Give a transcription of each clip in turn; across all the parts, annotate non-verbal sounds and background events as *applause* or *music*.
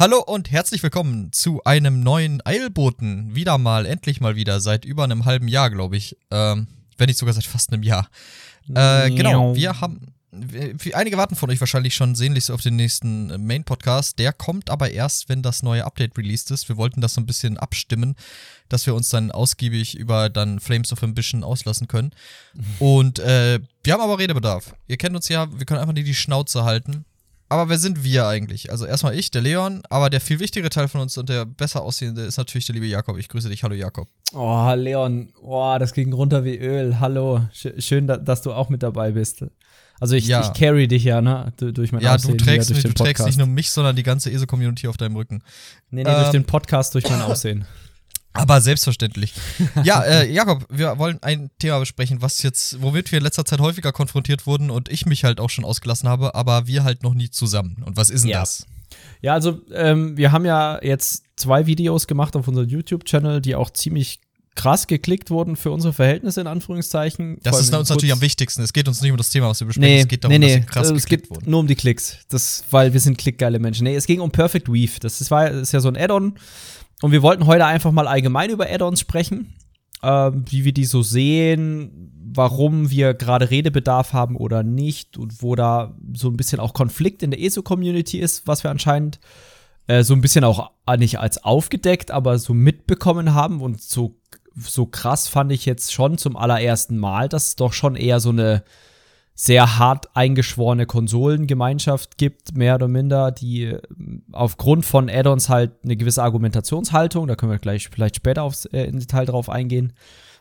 Hallo und herzlich willkommen zu einem neuen Eilboten. Wieder mal, endlich mal wieder, seit über einem halben Jahr, glaube ich. Ähm, wenn nicht sogar seit fast einem Jahr. Äh, genau, wir haben. wir- Einige warten von euch wahrscheinlich schon sehnlichst auf den nächsten Main-Podcast. Der kommt aber erst, wenn das neue Update released ist. Wir wollten das so ein bisschen abstimmen, dass wir uns dann ausgiebig über dann Flames of Ambition auslassen können. *laughs* Und äh, wir haben aber Redebedarf. Ihr kennt uns ja, wir können einfach nicht die Schnauze halten. Aber wer sind wir eigentlich? Also erstmal ich, der Leon, aber der viel wichtigere Teil von uns und der besser aussehende ist natürlich der liebe Jakob. Ich grüße dich. Hallo Jakob. Oh, Leon, oh, das ging runter wie Öl. Hallo, Sch schön, da, dass du auch mit dabei bist. Also ich, Ja. ich carry dich ja, ne, du, durch mein Ja, Aussehen du trägst, durch nicht, den du trägst nicht nur mich, sondern die ganze ESO-Community auf deinem Rücken. nee, nee, durch ähm, den Podcast, durch mein *laughs* Aussehen. Aber selbstverständlich. *laughs* ja, äh, Jakob, wir wollen ein Thema besprechen, was jetzt, womit wir in letzter Zeit häufiger konfrontiert wurden und ich mich halt auch schon ausgelassen habe, aber wir halt noch nie zusammen. Und was ist denn Ja. das? Ja, also ähm, wir haben ja jetzt zwei Videos gemacht auf unserem YouTube-Channel, die auch ziemlich krass geklickt wurden für unsere Verhältnisse in Anführungszeichen. Das ist uns natürlich am wichtigsten. Es geht uns nicht um das Thema, was wir besprechen. Nee, es geht darum, nee, nee, dass sie krass äh, es geklickt geht wurden. nur um die Klicks. Das, weil wir sind klickgeile Menschen. Nee, es ging um Perfect Weave. Das ist, war, das ist ja so ein Add-on. Und wir wollten heute einfach mal allgemein über Add-ons sprechen. Ähm, wie wir die so sehen, warum wir gerade Redebedarf haben oder nicht und wo da so ein bisschen auch Konflikt in der ESO-Community ist, was wir anscheinend äh, so ein bisschen auch äh, nicht als aufgedeckt, aber so mitbekommen haben und so, so krass fand ich jetzt schon zum allerersten Mal, dass es doch schon eher so eine sehr hart eingeschworene Konsolengemeinschaft gibt, mehr oder minder, die äh, aufgrund von Add-ons halt eine gewisse Argumentationshaltung, da können wir gleich vielleicht später aufs, äh, im Detail drauf eingehen,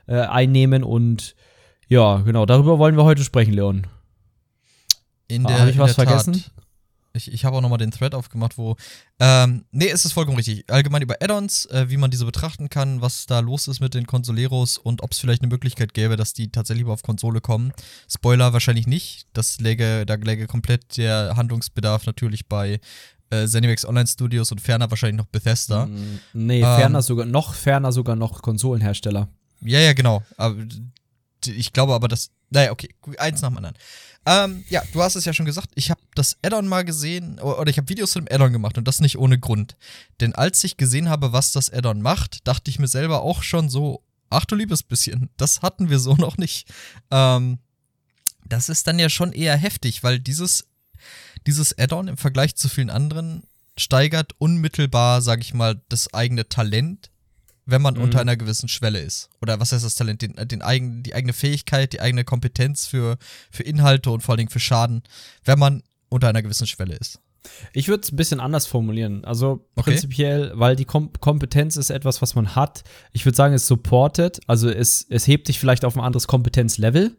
äh, einnehmen und ja, genau, darüber wollen wir heute sprechen, Leon. In Ah, der, hab ich in was der Tat. Ich, ich habe auch nochmal den Thread aufgemacht, wo. Ähm, nee, es ist vollkommen richtig. Allgemein über Add-ons, äh, wie man diese betrachten kann, was da los ist mit den Consoleros und ob es vielleicht eine Möglichkeit gäbe, dass die tatsächlich mal auf Konsole kommen. Spoiler wahrscheinlich nicht. Das läge, da läge komplett der Handlungsbedarf natürlich bei äh, Zenimax Online Studios und ferner wahrscheinlich noch Bethesda. Mm, Nee, Ähm. ferner sogar, noch ferner sogar noch Konsolenhersteller. Ja, ja, genau. Aber ich glaube aber, dass. Naja, okay, eins nach dem anderen. Ähm, ja, du hast es ja schon gesagt, ich habe das Add-on mal gesehen, oder ich habe Videos zu dem Add-on gemacht und das nicht ohne Grund. Denn als ich gesehen habe, was das Add-on macht, dachte ich mir selber auch schon so, ach du liebes bisschen, das hatten wir so *laughs* noch nicht. Ähm, das ist dann ja schon eher heftig, weil dieses, dieses Add-on im Vergleich zu vielen anderen steigert unmittelbar, sag ich mal, das eigene Talent wenn man Mhm. unter einer gewissen Schwelle ist. Oder was heißt das Talent? Den, den eigen, die eigene Fähigkeit, die eigene Kompetenz für, für Inhalte und vor allen Dingen für Schaden, wenn man unter einer gewissen Schwelle ist. Ich würde es ein bisschen anders formulieren. Also Okay. prinzipiell, weil die Kom Kompetenz ist etwas, was man hat. Ich würde sagen, es supportet. Also es, es hebt dich vielleicht auf ein anderes Kompetenzlevel.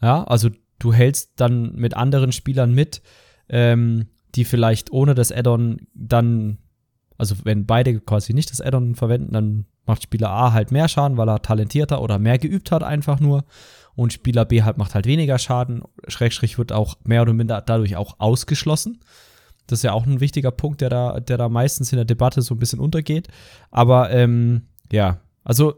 Ja, also du hältst dann mit anderen Spielern mit, ähm, die vielleicht ohne das Add-on dann, also wenn beide quasi nicht das Add-on verwenden, dann macht Spieler A halt mehr Schaden, weil er talentierter oder mehr geübt hat einfach nur. Und Spieler B halt macht halt weniger Schaden. Schrägstrich wird auch mehr oder minder dadurch auch ausgeschlossen. Das ist ja auch ein wichtiger Punkt, der da, der da meistens in der Debatte so ein bisschen untergeht. Aber ähm, ja, also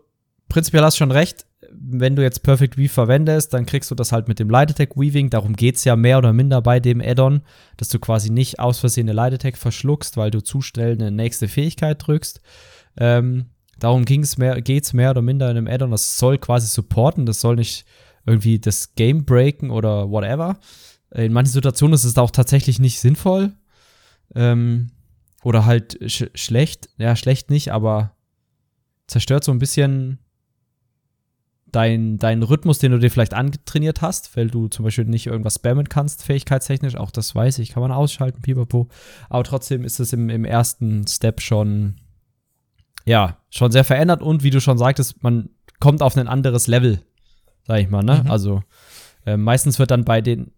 prinzipiell hast du schon recht. Wenn du jetzt Perfect Weave verwendest, dann kriegst du das halt mit dem Light Attack Weaving. Darum geht es ja mehr oder minder bei dem Add-on, dass du quasi nicht aus Versehen eine Light Attack verschluckst, weil du zu schnell eine nächste Fähigkeit drückst. Ähm, darum ging's mehr, geht's mehr oder minder in einem Add-on. Das soll quasi supporten, das soll nicht irgendwie das Game breaken oder whatever. In manchen Situationen ist es auch tatsächlich nicht sinnvoll. Ähm, oder halt sch schlecht. Ja, schlecht nicht, aber zerstört so ein bisschen dein, deinen Rhythmus, den du dir vielleicht angetrainiert hast, weil du zum Beispiel nicht irgendwas spammen kannst, fähigkeitstechnisch. Auch das weiß ich, kann man ausschalten, pipapo. Aber trotzdem ist es im, im ersten Step schon, ja, schon sehr verändert und wie du schon sagtest, man kommt auf ein anderes Level, sag ich mal, ne? Mhm. Also äh, meistens wird dann bei den,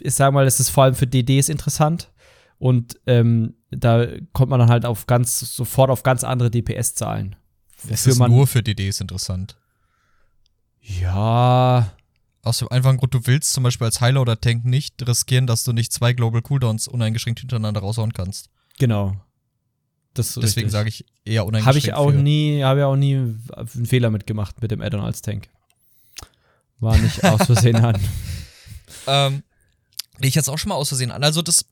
ich sag mal, es ist vor allem für DDs interessant und ähm, da kommt man dann halt auf ganz, sofort auf ganz andere DPS-Zahlen. Es ist man- nur für DDs interessant. Ja, Aus dem einfachen Grund, du willst zum Beispiel als Heiler oder Tank nicht riskieren, dass du nicht zwei Global Cooldowns uneingeschränkt hintereinander raushauen kannst. genau. Deswegen sage ich eher uneingeschränkt. Habe ich auch für- nie, habe ich auch nie einen Fehler mitgemacht mit dem Addon als Tank. War nicht *laughs* aus Versehen an. Ähm, ich jetzt auch schon mal aus Versehen an. Also das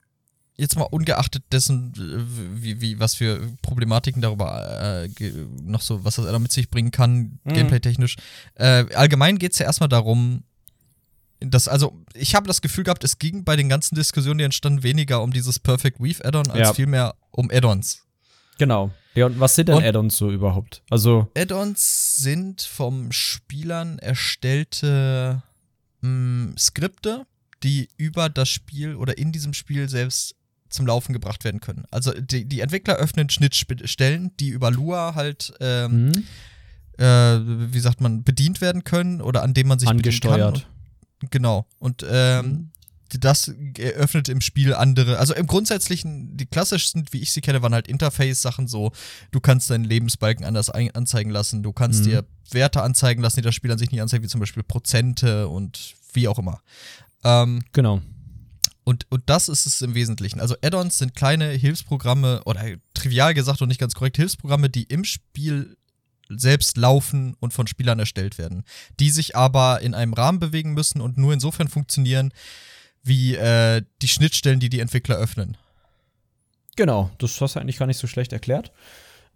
jetzt mal ungeachtet dessen, wie, wie, was für Problematiken darüber äh, noch so, was das Addon mit sich bringen kann, mhm. gameplay-technisch. Äh, allgemein geht es ja erstmal darum, dass, also, ich habe das Gefühl gehabt, es ging bei den ganzen Diskussionen, die entstanden, weniger um dieses Perfect Weave Addon, als ja. vielmehr um Addons. Genau. Ja, und was sind denn Addons so überhaupt? Also. Addons sind vom Spielern erstellte mh, mm, Skripte, die über das Spiel oder in diesem Spiel selbst zum Laufen gebracht werden können. Also die, die Entwickler öffnen Schnittstellen, die über Lua halt, ähm, mhm. äh, wie sagt man, bedient werden können oder an dem man sich angesteuert. Und, genau. Und ähm, mhm. Das eröffnet im Spiel andere. Also im Grundsätzlichen, die klassischsten, wie ich sie kenne, waren halt Interface-Sachen so. Du kannst deinen Lebensbalken anders anzeigen lassen. Du kannst mhm. dir Werte anzeigen lassen, die das Spiel an sich nicht anzeigt, wie zum Beispiel Prozente und wie auch immer. Ähm, genau. Und, und das ist es im Wesentlichen. Also Add-ons sind kleine Hilfsprogramme oder trivial gesagt und nicht ganz korrekt Hilfsprogramme, die im Spiel selbst laufen und von Spielern erstellt werden, die sich aber in einem Rahmen bewegen müssen und nur insofern funktionieren, wie äh, die Schnittstellen, die die Entwickler öffnen. Genau, das hast du eigentlich gar nicht so schlecht erklärt.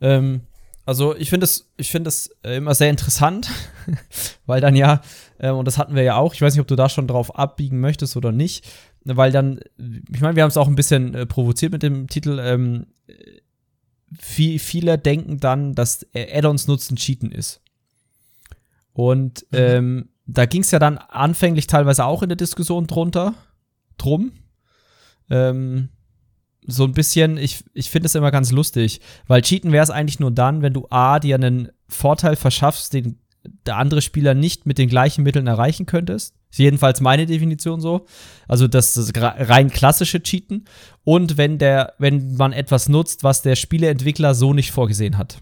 Ähm, also ich finde es, ich finde es äh, immer sehr interessant, *laughs* weil dann ja, äh, und das hatten wir ja auch, ich weiß nicht, ob du da schon drauf abbiegen möchtest oder nicht, weil dann, ich meine, wir haben es auch ein bisschen äh, provoziert mit dem Titel. Ähm, viel, viele denken dann, dass Add-ons nutzen Cheaten ist. Und mhm. ähm, da ging es ja dann anfänglich teilweise auch in der Diskussion drunter, drum. Ähm, so ein bisschen, ich, ich finde es immer ganz lustig, weil Cheaten wäre es eigentlich nur dann, wenn du A, dir einen Vorteil verschaffst, den der andere Spieler nicht mit den gleichen Mitteln erreichen könntest. Ist jedenfalls meine Definition so. Also das ist rein klassische Cheaten. Und wenn der, wenn man etwas nutzt, was der Spieleentwickler so nicht vorgesehen hat.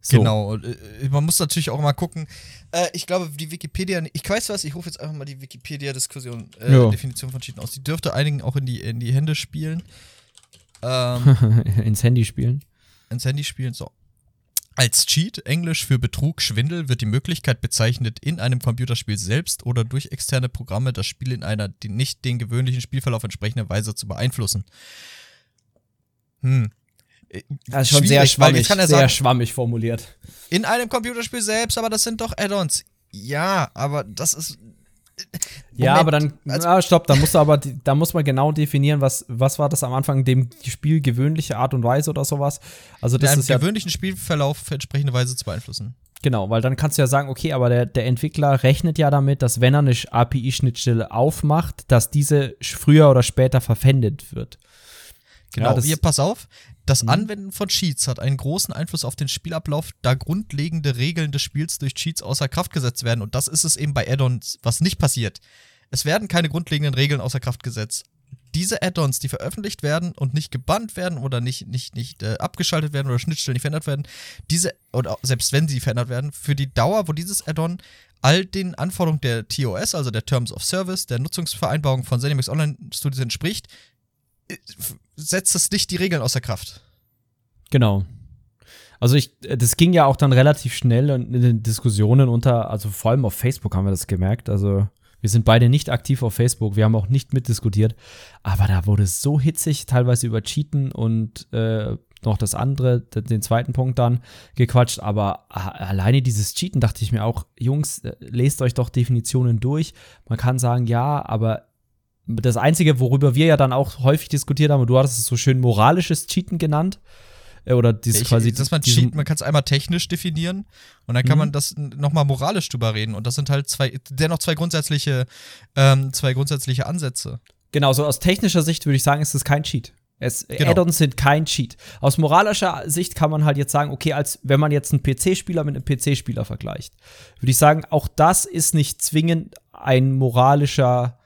So. Genau. Äh, man muss natürlich auch mal gucken. Äh, ich glaube, die Wikipedia, ich weiß was, ich rufe jetzt einfach mal die Wikipedia-Diskussion, äh, Definition von Cheaten aus. Die dürfte einigen auch in die, in die Hände spielen. *laughs* Ähm, ins Handy spielen. Ins Handy spielen, so. Als Cheat, Englisch für Betrug, Schwindel, wird die Möglichkeit bezeichnet, in einem Computerspiel selbst oder durch externe Programme das Spiel in einer die nicht den gewöhnlichen Spielverlauf entsprechender Weise zu beeinflussen. Hm. Das ist schon sehr schwammig, sehr sagen, schwammig formuliert. In einem Computerspiel selbst, aber das sind doch Add-ons. Ja, aber das ist ja, aber dann, also, na, stopp, da musst du aber, da muss man genau definieren, was, was war das am Anfang, dem Spiel gewöhnliche Art und Weise oder sowas. Also das ist ja gewöhnlichen Spielverlauf entsprechende Weise zu beeinflussen. Genau, weil dann kannst du ja sagen, okay, aber der, der Entwickler rechnet ja damit, dass wenn er eine API-Schnittstelle aufmacht, dass diese früher oder später verwendet wird. Genau, ja, hier, pass auf, das mhm. Anwenden von Cheats hat einen großen Einfluss auf den Spielablauf, da grundlegende Regeln des Spiels durch Cheats außer Kraft gesetzt werden. Und das ist es eben bei Add-ons, was nicht passiert. Es werden keine grundlegenden Regeln außer Kraft gesetzt. Diese Add-ons, die veröffentlicht werden und nicht gebannt werden oder nicht, nicht, nicht äh, abgeschaltet werden oder Schnittstellen nicht verändert werden, diese, oder selbst wenn sie verändert werden, für die Dauer, wo dieses Add-on all den Anforderungen der TOS, also der Terms of Service, der Nutzungsvereinbarung von ZeniMax Online Studios entspricht, setzt es nicht die Regeln außer Kraft. Genau. Also ich, das ging ja auch dann relativ schnell in den Diskussionen unter, also vor allem auf Facebook haben wir das gemerkt. Also wir sind beide nicht aktiv auf Facebook, wir haben auch nicht mitdiskutiert, aber da wurde es so hitzig, teilweise über Cheaten und äh, noch das andere, den zweiten Punkt dann gequatscht, aber alleine dieses Cheaten dachte ich mir auch, Jungs, äh, lest euch doch Definitionen durch. Man kann sagen, ja, aber das Einzige, worüber wir ja dann auch häufig diskutiert haben, und du hattest es so schön moralisches Cheaten genannt, äh, oder dieses ich, quasi. Dass man cheat, man kann es einmal technisch definieren und dann kann mhm. man das nochmal moralisch drüber reden. Und das sind halt zwei, dennoch zwei grundsätzliche, ähm, zwei grundsätzliche Ansätze. Genau, so aus technischer Sicht würde ich sagen, ist es kein Cheat. Es, genau. Add-ons sind kein Cheat. Aus moralischer Sicht kann man halt jetzt sagen, okay, als wenn man jetzt einen PC-Spieler mit einem PC-Spieler vergleicht, würde ich sagen, auch das ist nicht zwingend ein moralischer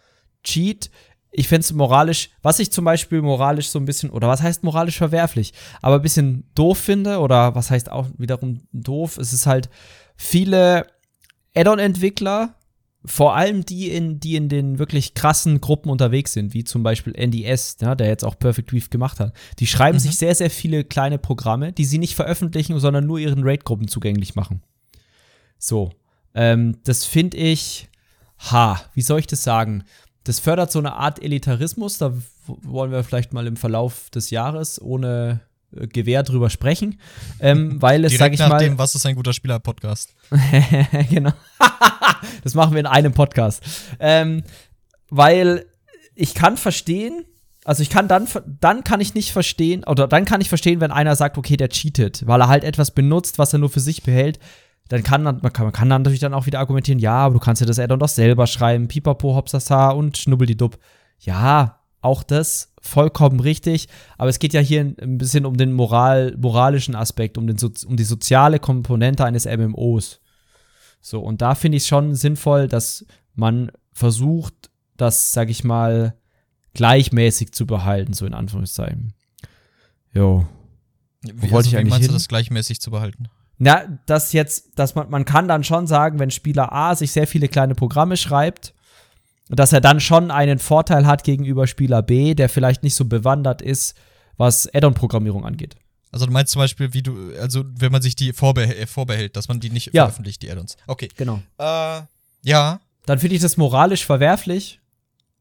Cheat. Ich finde es moralisch, was ich zum Beispiel moralisch so ein bisschen, oder was heißt moralisch verwerflich, aber ein bisschen doof finde, oder was heißt auch wiederum doof, es ist halt viele Add-on-Entwickler, vor allem die in, die in den wirklich krassen Gruppen unterwegs sind, wie zum Beispiel NDS, ja, der jetzt auch Perfect Weave gemacht hat, die schreiben mhm. sich sehr, sehr viele kleine Programme, die sie nicht veröffentlichen, sondern nur ihren Raid-Gruppen zugänglich machen. So. Ähm, das finde ich, ha, wie soll ich das sagen? Das fördert so eine Art Elitarismus. Da wollen wir vielleicht mal im Verlauf des Jahres ohne äh, Gewehr drüber sprechen. Ähm, *laughs* weil es, sag ich nach mal. dem, was ist ein guter Spieler-Podcast? *laughs* genau. *laughs* das machen wir in einem Podcast. Ähm, weil ich kann verstehen, also ich kann dann, dann kann ich nicht verstehen, oder dann kann ich verstehen, wenn einer sagt, okay, der cheatet, weil er halt etwas benutzt, was er nur für sich behält. Dann kann man, kann, man kann dann natürlich dann auch wieder argumentieren, ja, aber du kannst ja das Addon doch selber schreiben, pipapo, hopsasa und schnubbeldidupp. Ja, auch das vollkommen richtig, aber es geht ja hier ein bisschen um den moral, moralischen Aspekt, um, den, um die soziale Komponente eines MMOs. So, und da finde ich es schon sinnvoll, dass man versucht, das, sag ich mal, gleichmäßig zu behalten, so in Anführungszeichen. Jo. Wo wie, wollte also, ich eigentlich wie meinst hin? du das gleichmäßig zu behalten? Na, das jetzt, dass man, man kann dann schon sagen, wenn Spieler A sich sehr viele kleine Programme schreibt, dass er dann schon einen Vorteil hat gegenüber Spieler B, der vielleicht nicht so bewandert ist, was Add-on-Programmierung angeht. Also du meinst zum Beispiel, wie du, also wenn man sich die vorbeh äh, vorbehält, dass man die nicht ja. veröffentlicht, die Add-ons. Okay. Genau. Äh, ja. Dann finde ich das moralisch verwerflich.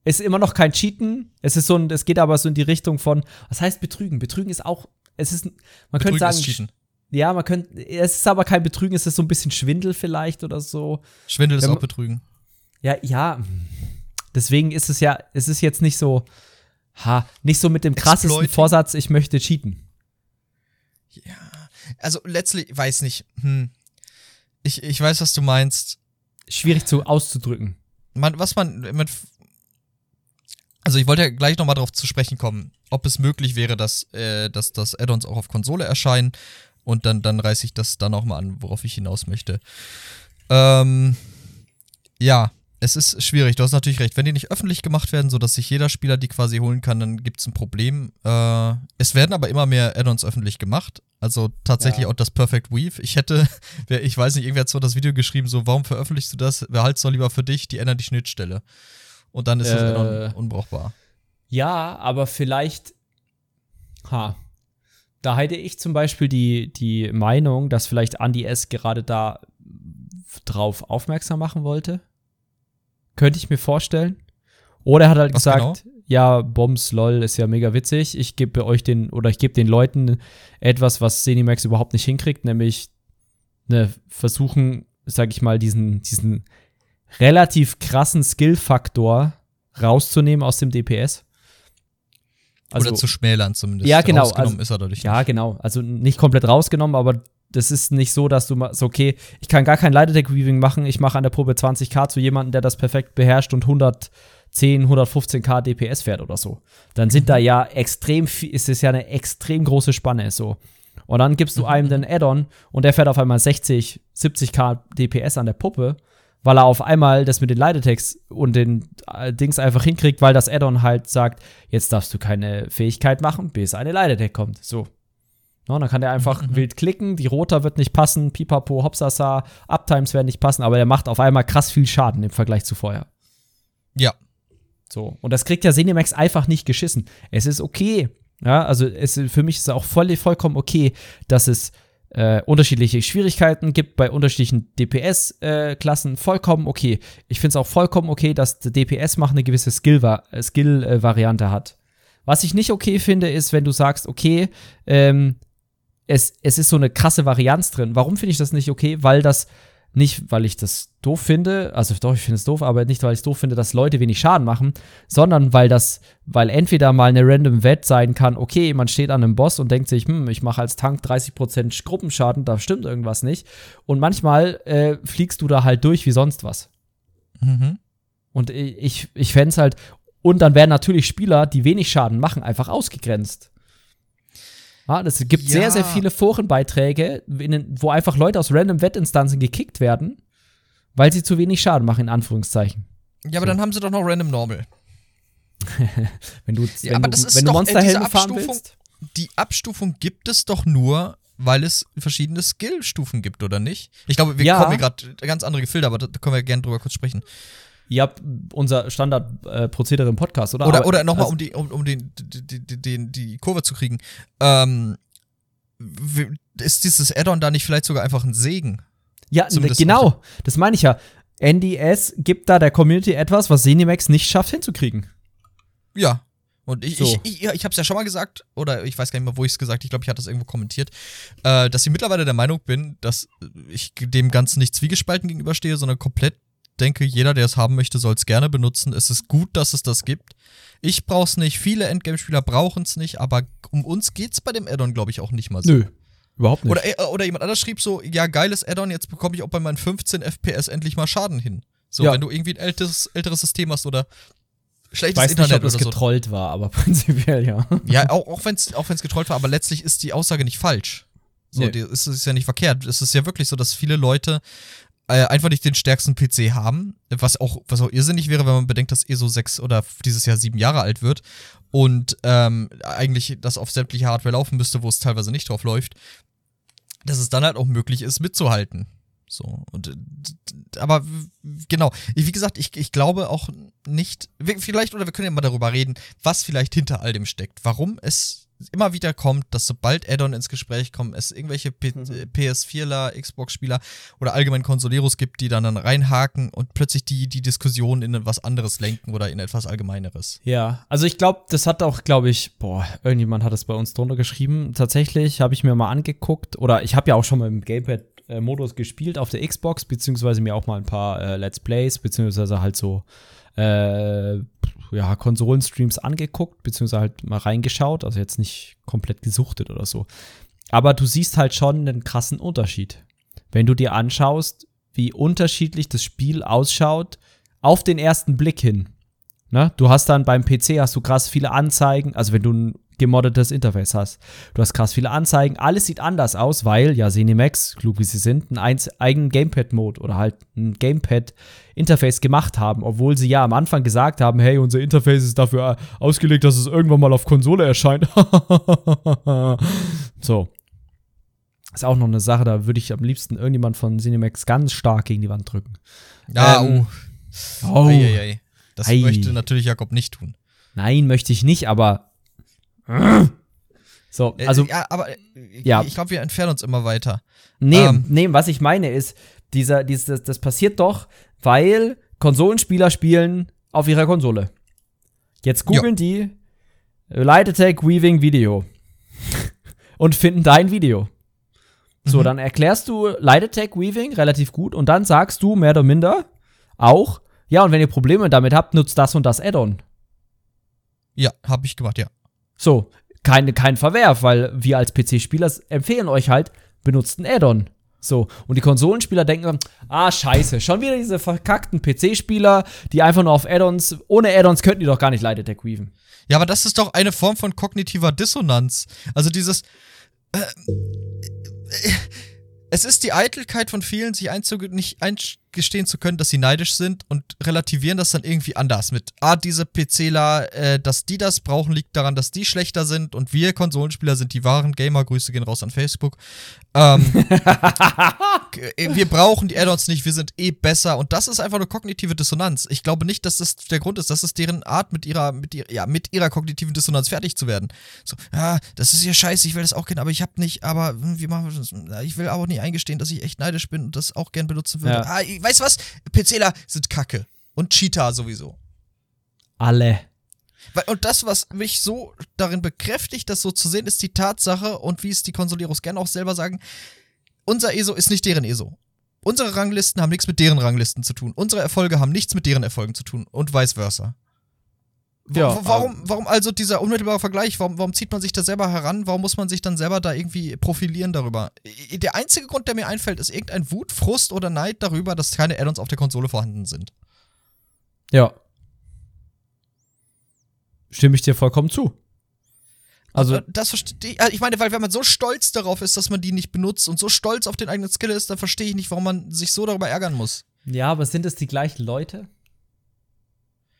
Ist immer noch kein Cheaten. Es ist so ein, es geht aber so in die Richtung von, was heißt Betrügen? Betrügen ist auch, es ist, man Betrügen könnte sagen. Ja, man könnte, es ist aber kein Betrügen, es ist so ein bisschen Schwindel vielleicht oder so. Schwindel ist auch Betrügen. Ja, ja. Deswegen ist es ja, es ist jetzt nicht so, ha, nicht so mit dem krassesten Exploiting. Vorsatz, ich möchte cheaten. Ja, also letztlich, weiß nicht, hm. Ich, ich weiß, was du meinst. Schwierig zu auszudrücken. Man, was man mit also ich wollte ja gleich nochmal darauf zu sprechen kommen, ob es möglich wäre, dass, äh, dass, dass Add-ons auch auf Konsole erscheinen. Und dann, dann reiße ich das dann auch mal an, worauf ich hinaus möchte. Ähm, ja, es ist schwierig. Du hast natürlich recht. Wenn die nicht öffentlich gemacht werden, sodass sich jeder Spieler die quasi holen kann, dann gibt es ein Problem. Äh, es werden aber immer mehr Add-ons öffentlich gemacht. Also tatsächlich ja. auch das Perfect Weave. Ich hätte, *laughs* ich weiß nicht, irgendwer hat so das Video geschrieben, so, warum veröffentlichst du das? Behalt's doch lieber für dich, die ändern die Schnittstelle. Und dann ist äh, das Addon unbrauchbar. Ja, aber vielleicht. Ha. Da hätte ich zum Beispiel die, die Meinung, dass vielleicht Andy S. gerade da drauf aufmerksam machen wollte. Könnte ich mir vorstellen. Oder er hat halt Was gesagt, genau? ja, Bombs, lol, ist ja mega witzig. Ich gebe euch den, oder ich gebe den Leuten etwas, was Cinemax überhaupt nicht hinkriegt, nämlich ne, versuchen, sag ich mal, diesen, diesen relativ krassen Skill-Faktor rauszunehmen aus dem DPS. Also, Oder zu schmälern zumindest. Ja, genau. Rausgenommen also, ist er dadurch Ja, genau. Also nicht komplett rausgenommen, aber das ist nicht so, dass du so, okay, ich kann gar kein Leiterdeck-Weaving machen, ich mache an der Probe 20k zu jemandem, der das perfekt beherrscht und 110, 115k DPS fährt oder so. Dann sind mhm. da ja extrem viel, ist es ja eine extrem große Spanne so. Und dann gibst du mhm. einem den Add-on und der fährt auf einmal 60, 70k DPS an der Puppe weil er auf einmal das mit den Leitetext und den äh, Dings einfach hinkriegt, weil das Addon halt sagt, jetzt darfst du keine Fähigkeit machen, bis eine Leitetext kommt. So. No, dann kann er einfach mhm. wild klicken, die Roter wird nicht passen, Pipapo, Hopsasa, Uptimes werden nicht passen, aber er macht auf einmal krass viel Schaden im Vergleich zu vorher. Ja. So. Und das kriegt ja Cinemax einfach nicht geschissen. Es ist okay. Ja, also es, für mich ist es auch voll, vollkommen okay, dass es äh, unterschiedliche Schwierigkeiten gibt bei unterschiedlichen DPS-Klassen, äh, vollkommen okay. Ich finde es auch vollkommen okay, dass der DPS macht eine gewisse Skill-Variante Skill, äh, hat. Was ich nicht okay finde, ist, wenn du sagst, okay, ähm, es, es ist so eine krasse Varianz drin. Warum finde ich das nicht okay? Weil das nicht, weil ich das doof finde, also doch, ich finde es doof, aber nicht, weil ich es doof finde, dass Leute wenig Schaden machen, sondern weil das, weil entweder mal eine random Wett sein kann, okay, man steht an einem Boss und denkt sich, hm, ich mache als Tank 30% Gruppenschaden, da stimmt irgendwas nicht. Und manchmal äh, fliegst du da halt durch wie sonst was. Mhm. Und ich, ich fände es halt, und dann werden natürlich Spieler, die wenig Schaden machen, einfach ausgegrenzt. Ja, es gibt ja. sehr, sehr viele Forenbeiträge, wo einfach Leute aus random Wettinstanzen gekickt werden, weil sie zu wenig Schaden machen, in Anführungszeichen. Ja, aber so. dann haben sie doch noch Random Normal. *laughs* wenn du, ja, wenn du, wenn du Monsterhelden fahren willst. Die Abstufung gibt es doch nur, weil es verschiedene Skillstufen gibt, oder nicht? Ich glaube, wir ja. kommen hier gerade ganz andere Gefilde, aber da können wir gerne drüber kurz sprechen. Ja, unser Standardprozedere äh, im Podcast, oder? Oder, oder nochmal, also, um, die, um, um den, die, die, die, Kurve zu kriegen. Ähm, ist dieses Add-on da nicht vielleicht sogar einfach ein Segen? Ja, Zumindest genau. Das meine ich ja. NDS gibt da der Community etwas, was Cinemax nicht schafft hinzukriegen. Ja. Und ich, so. ich, ich, ja, ich habe es ja schon mal gesagt, oder ich weiß gar nicht mehr, wo ich es gesagt Ich glaube, ich hatte das irgendwo kommentiert, äh, dass ich mittlerweile der Meinung bin, dass ich dem Ganzen nicht zwiegespalten gegenüberstehe, sondern komplett denke, jeder, der es haben möchte, soll es gerne benutzen. Es ist gut, dass es das gibt. Ich brauche es nicht, viele Endgame-Spieler brauchen es nicht, aber um uns geht es bei dem Addon, glaube ich, auch nicht mal so. Nö. Überhaupt nicht. Oder, äh, oder jemand anders schrieb so, ja, geiles Addon, jetzt bekomme ich auch bei meinen 15 FPS endlich mal Schaden hin. So, ja. wenn du irgendwie ein älteres, älteres System hast oder schlechtes ich weiß Internet nicht, ob das so. getrollt war, aber *laughs* prinzipiell ja. Ja, auch, auch wenn es auch wenn's getrollt war, aber letztlich ist die Aussage nicht falsch. So, nee. die, ist, ist ja nicht verkehrt. Es ist ja wirklich so, dass viele Leute äh, einfach nicht den stärksten PC haben, was auch, was auch irrsinnig wäre, wenn man bedenkt, dass ESO 6 oder dieses Jahr sieben Jahre alt wird und ähm, eigentlich das auf sämtliche Hardware laufen müsste, wo es teilweise nicht drauf läuft, dass es dann halt auch möglich ist, mitzuhalten. So, und aber genau, wie gesagt, ich, ich glaube auch nicht, vielleicht, oder wir können ja mal darüber reden, was vielleicht hinter all dem steckt. Warum es immer wieder kommt, dass sobald Addon ins Gespräch kommt, es irgendwelche mhm. PS4ler, Xbox-Spieler oder allgemein Konsoleros gibt, die dann, dann reinhaken und plötzlich die, die Diskussion in etwas anderes lenken oder in etwas Allgemeineres. Ja, also ich glaube, das hat auch, glaube ich, boah, irgendjemand hat es bei uns drunter geschrieben. Tatsächlich habe ich mir mal angeguckt oder ich habe ja auch schon mal im Gamepad Modus gespielt auf der Xbox, beziehungsweise mir auch mal ein paar äh, Let's Plays, beziehungsweise halt so äh, ja, Konsolenstreams angeguckt, beziehungsweise halt mal reingeschaut, also jetzt nicht komplett gesuchtet oder so. Aber du siehst halt schon einen krassen Unterschied. Wenn du dir anschaust, wie unterschiedlich das Spiel ausschaut, auf den ersten Blick hin. Ne? Du hast dann beim PC hast du krass viele Anzeigen, also wenn du ein gemoddetes Interface hast. Du hast krass viele Anzeigen, alles sieht anders aus, weil ja Cinemax, klug wie sie sind, einen eigenen Gamepad-Mode oder halt ein Gamepad-Interface gemacht haben, obwohl sie ja am Anfang gesagt haben, hey, unser Interface ist dafür ausgelegt, dass es irgendwann mal auf Konsole erscheint. *laughs* so. Ist auch noch eine Sache, da würde ich am liebsten irgendjemand von Cinemax ganz stark gegen die Wand drücken. Ja, ähm, oh. oh. Ei, ei, ei. Das ei. möchte natürlich Jakob nicht tun. Nein, möchte ich nicht, aber so, äh, also. Ja, aber äh, ja. ich glaube, wir entfernen uns immer weiter. Nee, ähm, nee, was ich meine ist, dieser, dieses, das passiert doch, weil Konsolenspieler spielen auf ihrer Konsole. Jetzt googeln die Light Attack Weaving Video *laughs* und finden dein Video. So, mhm. dann erklärst du Light Attack Weaving relativ gut und dann sagst du mehr oder minder auch, ja, und wenn ihr Probleme damit habt, nutzt das und das Add-on. Ja, habe ich gemacht, ja. So, keine, kein Verwerf, weil wir als PC-Spieler empfehlen euch halt, benutzt ein Add-on. So, und die Konsolenspieler denken, ah, scheiße, schon wieder diese verkackten PC-Spieler, die einfach nur auf Add-ons, ohne Add-ons könnten die doch gar nicht Light Attack weaven. Ja, aber das ist doch eine Form von kognitiver Dissonanz. Also dieses, äh, äh, es ist die Eitelkeit von vielen, sich nicht eingestehen zu können, dass sie neidisch sind und relativieren das dann irgendwie anders mit, ah, diese PCler, äh, dass die das brauchen, liegt daran, dass die schlechter sind und wir Konsolenspieler sind die wahren Gamer. Grüße gehen raus an Facebook. Ähm, *laughs* wir brauchen die Add-ons nicht, wir sind eh besser und das ist einfach eine kognitive Dissonanz. Ich glaube nicht, dass das der Grund ist, das ist deren Art, mit ihrer, mit ihrer, ja, mit ihrer kognitiven Dissonanz fertig zu werden. So, ja, das ist ja scheiße, ich will das auch kennen, aber ich hab nicht, aber hm, wie machen wir das? Ich will auch nicht eingestehen, dass ich echt neidisch bin und das auch gern benutzen würde. Ja. Ah, weißt du was? PCler sind Kacke. Und Cheetah sowieso. Alle. Und das, was mich so darin bekräftigt, das so zu sehen, ist die Tatsache und wie es die Konsolieros gerne auch selber sagen, unser ESO ist nicht deren ESO. Unsere Ranglisten haben nichts mit deren Ranglisten zu tun. Unsere Erfolge haben nichts mit deren Erfolgen zu tun und vice versa. Ja, warum, warum also dieser unmittelbare Vergleich? Warum, warum zieht man sich da selber heran? Warum muss man sich dann selber da irgendwie profilieren darüber? Der einzige Grund, der mir einfällt, ist irgendein Wut, Frust oder Neid darüber, dass keine Add-ons auf der Konsole vorhanden sind. Ja. Stimme ich dir vollkommen zu. Also, das verstehe ich. Ich meine, weil wenn man so stolz darauf ist, dass man die nicht benutzt und so stolz auf den eigenen Skill ist, dann verstehe ich nicht, warum man sich so darüber ärgern muss. Ja, aber sind es die gleichen Leute?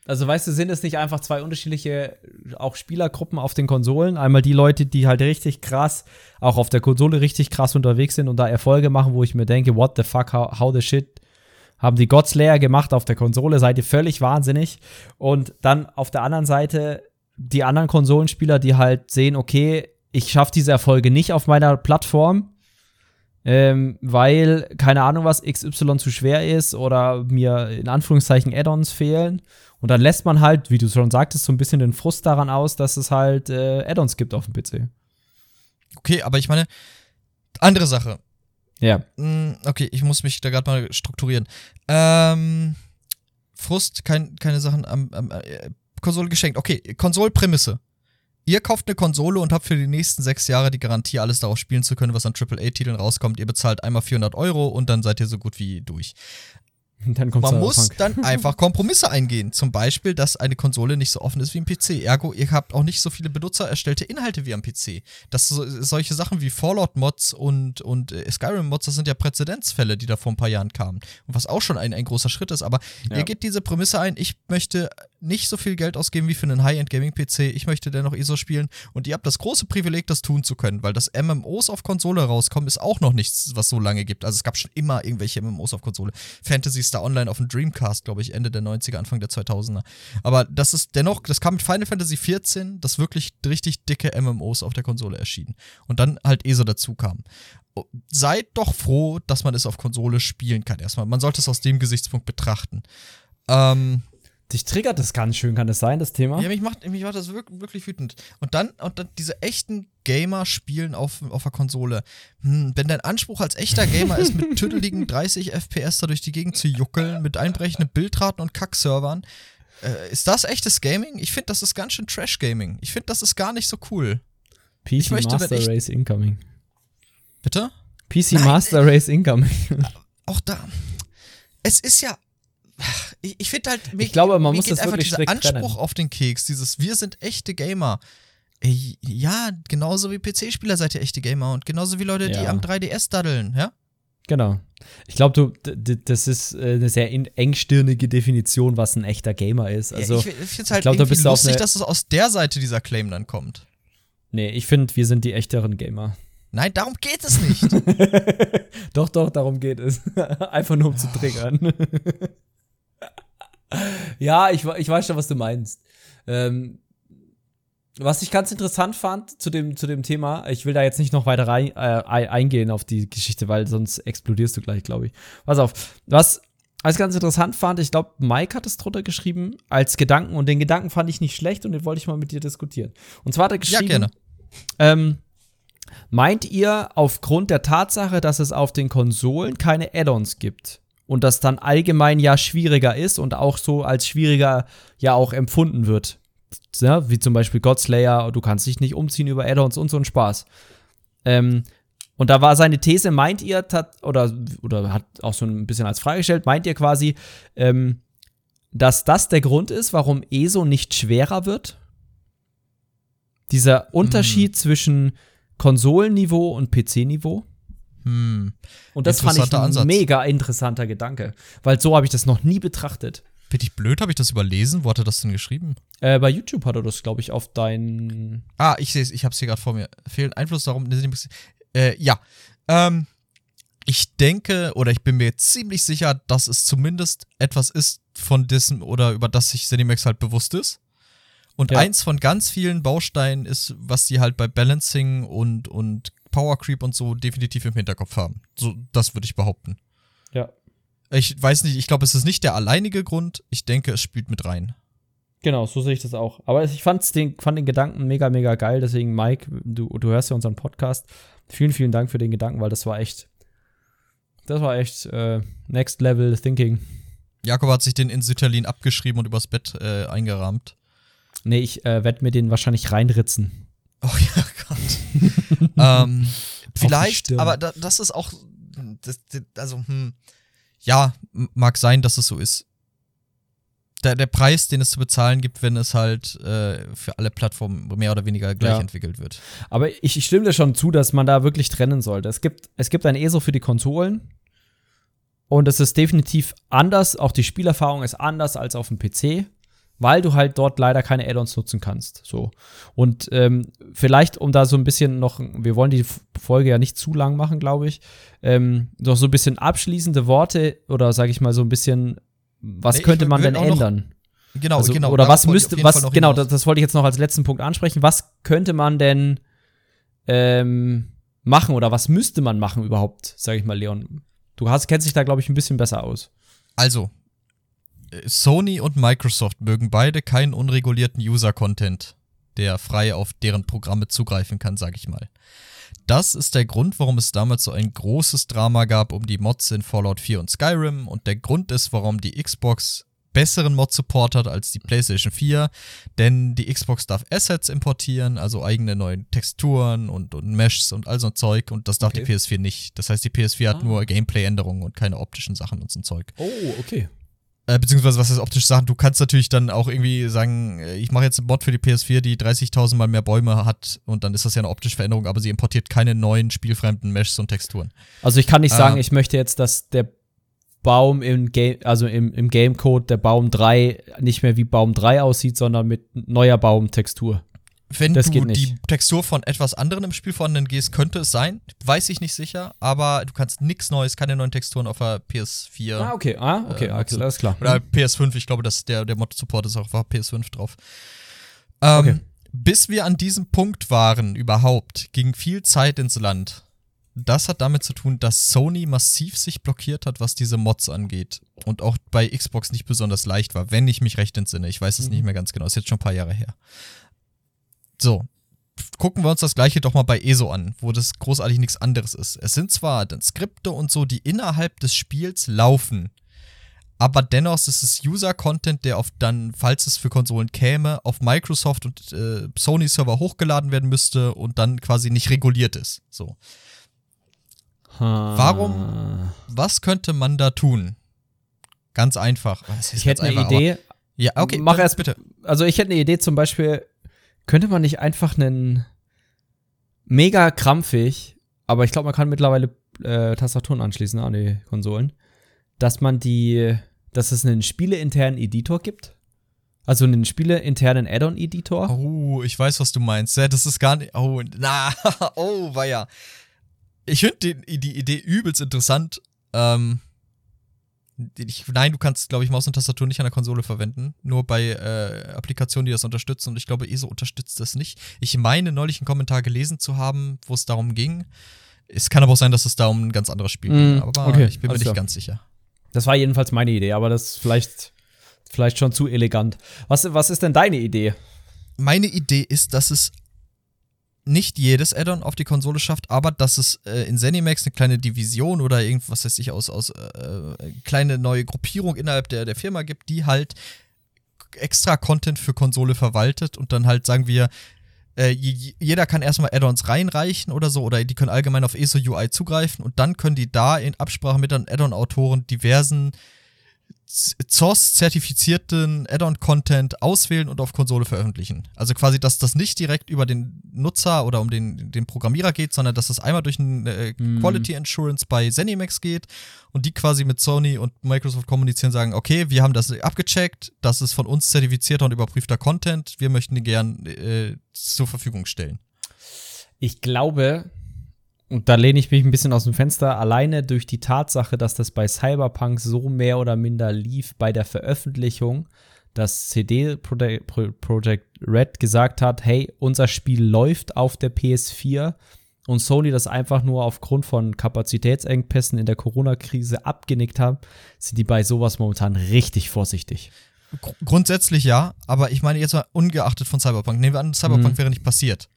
Also weißt du, sind es nicht einfach zwei unterschiedliche auch Spielergruppen auf den Konsolen? Einmal die Leute, die halt richtig krass, auch auf der Konsole richtig krass unterwegs sind und da Erfolge machen, wo ich mir denke, what the fuck, how, how the shit haben die Godslayer gemacht auf der Konsole, seid ihr völlig wahnsinnig. Und dann auf der anderen Seite die anderen Konsolenspieler, die halt sehen, okay, ich schaffe diese Erfolge nicht auf meiner Plattform. ähm, weil, keine Ahnung was, XY zu schwer ist oder mir in Anführungszeichen Add-ons fehlen. Und dann lässt man halt, wie du schon sagtest, so ein bisschen den Frust daran aus, dass es halt äh, Add-ons gibt auf dem PC. Okay, aber ich meine, andere Sache. Ja. Mm, Okay, ich muss mich da gerade mal strukturieren. Ähm, Frust, kein, keine Sachen am, am äh, Konsole geschenkt. Okay, Konsolprämisse. Ihr kauft eine Konsole und habt für die nächsten sechs Jahre die Garantie, alles darauf spielen zu können, was an AAA-Titeln rauskommt. Ihr bezahlt einmal 400 Euro und dann seid ihr so gut wie durch. *laughs* Dann kommt Man muss dann *laughs* einfach Kompromisse eingehen. Zum Beispiel, dass eine Konsole nicht so offen ist wie ein PC. Ergo, ihr habt auch nicht so viele benutzererstellte Inhalte wie am PC. Das so, solche Sachen wie Fallout-Mods und, und äh, Skyrim-Mods, das sind ja Präzedenzfälle, die da vor ein paar Jahren kamen. Und was auch schon ein, ein großer Schritt ist. Aber Ja. ihr geht diese Prämisse ein, ich möchte nicht so viel Geld ausgeben wie für einen High-End-Gaming-PC. Ich möchte dennoch ISO spielen. Und ihr habt das große Privileg, das tun zu können, weil das MMOs auf Konsole rauskommen, ist auch noch nichts, was so lange gibt. Also es gab schon immer irgendwelche MMOs auf Konsole. Fantasy Star Online auf dem Dreamcast, glaube ich, Ende der 90er, Anfang der 2000er. Aber das ist dennoch, das kam mit Final Fantasy 14, das wirklich richtig dicke MMOs auf der Konsole erschienen. Und dann halt ESO dazu kam. Oh, Seid doch froh, dass man es auf Konsole spielen kann. Erstmal, man sollte es aus dem Gesichtspunkt betrachten. Ähm, Dich triggert das ganz schön, kann das sein, das Thema? ja, mich macht, mich macht das wirklich, wirklich wütend. Und dann, und dann diese echten Gamer spielen auf, auf der Konsole. Hm, wenn dein Anspruch als echter Gamer ist, mit tüdeligen 30 *laughs* FPS da durch die Gegend zu juckeln, mit einbrechenden Bildraten und Kackservern, äh, ist das echtes Gaming? Ich finde, das ist ganz schön Trash-Gaming. Ich finde, das ist gar nicht so cool. PC möchte, wenn Master ich- Race Incoming. Bitte? PC Nein, Master Race Incoming. *laughs* Auch da. Es ist ja. Ich, ich finde halt, mir, Ich glaube, man muss geht das einfach wirklich dieser Anspruch trennen. auf den Keks, dieses Wir sind echte Gamer. Ey, ja, genauso wie PC-Spieler seid ihr echte Gamer und genauso wie Leute, die Ja. am 3DS daddeln, ja? Genau. Ich glaube, du, das ist äh, eine sehr engstirnige Definition, was ein echter Gamer ist. Also, ja, ich ich finde es halt glaub, da irgendwie auf lustig, dass es aus der Seite dieser Claim dann kommt. nee, ich finde, wir sind die echteren Gamer. Nein, darum geht es nicht. *laughs* doch, doch, darum geht es. *laughs* Einfach nur um zu triggern. *laughs* ja, ich, ich weiß schon, was du meinst. Ähm, was ich ganz interessant fand zu dem, zu dem Thema, ich will da jetzt nicht noch weiter rein, äh, ei- eingehen auf die Geschichte, weil sonst explodierst du gleich, glaube ich. Pass auf. Was als ganz interessant fand, ich glaube, Mike hat es drunter geschrieben, als Gedanken, und den Gedanken fand ich nicht schlecht und den wollte ich mal mit dir diskutieren. Und zwar hat er Ja, geschrieben, gerne. ähm, meint ihr aufgrund der Tatsache, dass es auf den Konsolen keine Add-ons gibt und das dann allgemein ja schwieriger ist und auch so als schwieriger ja auch empfunden wird, ja, wie zum Beispiel Godslayer, du kannst dich nicht umziehen über Add-ons und so ein Spaß. Ähm, und da war seine These, meint ihr, tat, oder, oder hat auch so ein bisschen als Frage gestellt, meint ihr quasi, ähm, dass das der Grund ist, warum ESO nicht schwerer wird? Dieser Unterschied zwischen Konsolenniveau und PC-Niveau? Hm. Und das fand ich ein Ansatz. mega interessanter Gedanke, weil so habe ich das noch nie betrachtet. Bin ich blöd? Habe ich das überlesen? Wo hat er das denn geschrieben? Äh, bei YouTube hat er das, glaube ich, auf dein. Ah, ich sehe es, ich habe es hier gerade vor mir. Fehlen Einfluss darum. Äh, ja. Ähm, ich denke oder ich bin mir ziemlich sicher, dass es zumindest etwas ist von dessen oder über das sich Cinemax halt bewusst ist. Und Ja. eins von ganz vielen Bausteinen ist, was die halt bei Balancing und, und Power Creep und so definitiv im Hinterkopf haben. So, das würde ich behaupten. Ja. Ich weiß nicht, ich glaube, es ist nicht der alleinige Grund. Ich denke, es spielt mit rein. Genau, so sehe ich das auch. Aber ich fand's den, fand den Gedanken mega, mega geil. Deswegen, Mike, du, du hörst ja unseren Podcast. Vielen, vielen Dank für den Gedanken, weil das war echt. Das war echt äh, Next Level Thinking. Jakob hat sich den in Sütterlin abgeschrieben und übers Bett äh, eingerahmt. Nee, ich äh, werde mir den wahrscheinlich reinritzen. Oh ja, *laughs* Gott. ähm, *laughs* vielleicht, aber da, das ist auch, das, das, also, hm, ja, mag sein, dass es so ist. Der, der Preis, den es zu bezahlen gibt, wenn es halt äh, für alle Plattformen mehr oder weniger gleich Ja. entwickelt wird. Aber ich, ich stimme dir schon zu, dass man da wirklich trennen sollte. Es gibt, es gibt ein ESO für die Konsolen. Und es ist definitiv anders. Auch die Spielerfahrung ist anders als auf dem PC, weil du halt dort leider keine Add-ons nutzen kannst. So. Und ähm, vielleicht, um da so ein bisschen noch, wir wollen die Folge ja nicht zu lang machen, glaube ich, ähm, noch so ein bisschen abschließende Worte oder sage ich mal so ein bisschen, was Nee, könnte man denn noch- ändern? Genau, Also, genau. Oder was müsste, was, genau, das, das wollte ich jetzt noch als letzten Punkt ansprechen. Was könnte man denn ähm, machen oder was müsste man machen überhaupt, sage ich mal, Leon? Du hast, kennst dich da, glaube ich, ein bisschen besser aus. Also, Sony und Microsoft mögen beide keinen unregulierten User-Content, der frei auf deren Programme zugreifen kann, sag ich mal. Das ist der Grund, warum es damals so ein großes Drama gab um die Mods in Fallout 4 und Skyrim und der Grund ist, warum die Xbox besseren Mod-Support hat als die PlayStation 4, denn die Xbox darf Assets importieren, also eigene neue Texturen und, und Meshs und all so ein Zeug und das darf okay. die PS4 nicht. Das heißt, die PS4 ah. hat nur Gameplay-Änderungen und keine optischen Sachen und so ein Zeug. Oh, okay. Äh, beziehungsweise, was ist optische Sachen? Du kannst natürlich dann auch irgendwie sagen, äh, ich mache jetzt einen Mod für die PS4, die 30.000 mal mehr Bäume hat und dann ist das ja eine optische Veränderung, aber sie importiert keine neuen spielfremden Meshs und Texturen. Also ich kann nicht sagen, äh, ich möchte jetzt, dass der Baum im Game, also im, im Gamecode der Baum 3 nicht mehr wie Baum 3 aussieht, sondern mit neuer Baumtextur. Wenn das du die Textur von etwas anderem im Spiel vorhanden gehst, könnte es sein. Weiß ich nicht sicher, aber du kannst nichts Neues, keine neuen Texturen auf der PS4. Ah, okay, ah, okay, äh, okay alles klar. Oder PS5, ich glaube, dass der, der Mod-Support ist auch auf PS5 drauf. Ähm, okay. Bis wir an diesem Punkt waren, überhaupt, ging viel Zeit ins Land. Das hat damit zu tun, dass Sony massiv sich blockiert hat, was diese Mods angeht. Und auch bei Xbox nicht besonders leicht war, wenn ich mich recht entsinne. Ich weiß es mhm. nicht mehr ganz genau, ist jetzt schon ein paar Jahre her. So, gucken wir uns das gleiche doch mal bei ESO an, wo das großartig nichts anderes ist. Es sind zwar dann Skripte und so, die innerhalb des Spiels laufen, aber dennoch ist es User-Content, der auf dann, falls es für Konsolen käme, auf Microsoft und äh, Sony-Server hochgeladen werden müsste und dann quasi nicht reguliert ist. So. Warum? Was könnte man da tun? Ganz einfach. Ich hätte eine Idee. Ja, okay. Mach erst bitte. Also ich hätte eine Idee, zum Beispiel, könnte man nicht einfach einen mega krampfig, aber ich glaube, man kann mittlerweile äh, Tastaturen anschließen an die Konsolen, dass man die, dass es einen spieleinternen Editor gibt. Also einen spieleinternen Add-on-Editor. Oh, ich weiß, was du meinst. Ja, das ist gar nicht. Oh, na, *laughs* oh, war ja ich finde die, die Idee übelst interessant. Ähm, ich, nein, du kannst, glaube ich, Maus und Tastatur nicht an der Konsole verwenden. Nur bei äh, Applikationen, die das unterstützen. Und ich glaube, ESO unterstützt das nicht. Ich meine, neulich einen Kommentar gelesen zu haben, wo es darum ging. Es kann aber auch sein, dass es da um ein ganz anderes Spiel mm, ging. Aber okay, ich bin mir nicht ganz sicher. Das war jedenfalls meine Idee, aber das ist vielleicht, vielleicht schon zu elegant. Was, was ist denn deine Idee? Meine Idee ist, dass es nicht jedes Add-on auf die Konsole schafft, aber dass es äh, in Zenimax eine kleine Division oder irgendwas weiß ich aus, aus äh, kleine neue Gruppierung innerhalb der, der Firma gibt, die halt extra Content für Konsole verwaltet und dann halt sagen wir, äh, jeder kann erstmal Add-ons reinreichen oder so, oder die können allgemein auf ESO UI zugreifen und dann können die da in Absprache mit den Add-on-Autoren diversen Source-zertifizierten Add-on-Content auswählen und auf Konsole veröffentlichen. Also quasi, dass das nicht direkt über den Nutzer oder um den, den Programmierer geht, sondern dass das einmal durch ein äh, mm. Quality Insurance bei ZeniMax geht und die quasi mit Sony und Microsoft kommunizieren, sagen, okay, wir haben das abgecheckt, das ist von uns zertifizierter und überprüfter Content, wir möchten den gern äh, zur Verfügung stellen. Ich glaube, und da lehne ich mich ein bisschen aus dem Fenster, alleine durch die Tatsache, dass das bei Cyberpunk so mehr oder minder lief bei der Veröffentlichung, dass CD Projekt Red gesagt hat, hey, unser Spiel läuft auf der PS4 und Sony das einfach nur aufgrund von Kapazitätsengpässen in der Corona-Krise abgenickt haben, sind die bei sowas momentan richtig vorsichtig. Grundsätzlich ja, aber ich meine jetzt mal ungeachtet von Cyberpunk. Nehmen wir an, Cyberpunk mhm. wäre nicht passiert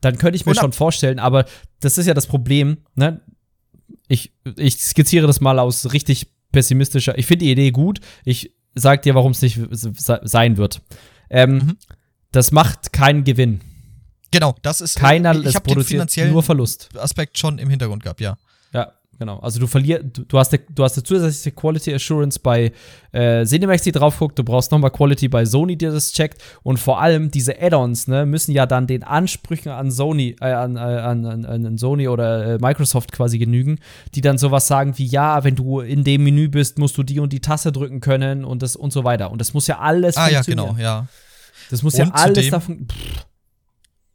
dann könnte ich mir schon vorstellen, aber das ist ja das Problem, ne? Ich, ich skizziere das mal aus richtig pessimistischer. Ich finde die Idee gut. Ich sag dir, warum es nicht sein wird. Ähm, mhm. Das macht keinen Gewinn. Genau, das ist. Keiner, ich es produziert nur Verlust. Aspekt schon im Hintergrund gehabt, ja. Genau, also du verlierst, du, du, hast, du hast eine zusätzliche Quality Assurance bei äh, Cinemax, die drauf guckt, du brauchst nochmal Quality bei Sony, die das checkt und vor allem diese Add-ons, ne, müssen ja dann den Ansprüchen an Sony, äh, an, äh, an, an, an, Sony oder äh, Microsoft quasi genügen, die dann sowas sagen wie, ja, wenn du in dem Menü bist, musst du die und die Tasse drücken können und das und so weiter. Und das muss ja alles ah, funktionieren. Ah ja, genau, ja. Das muss und ja alles davon. Pff.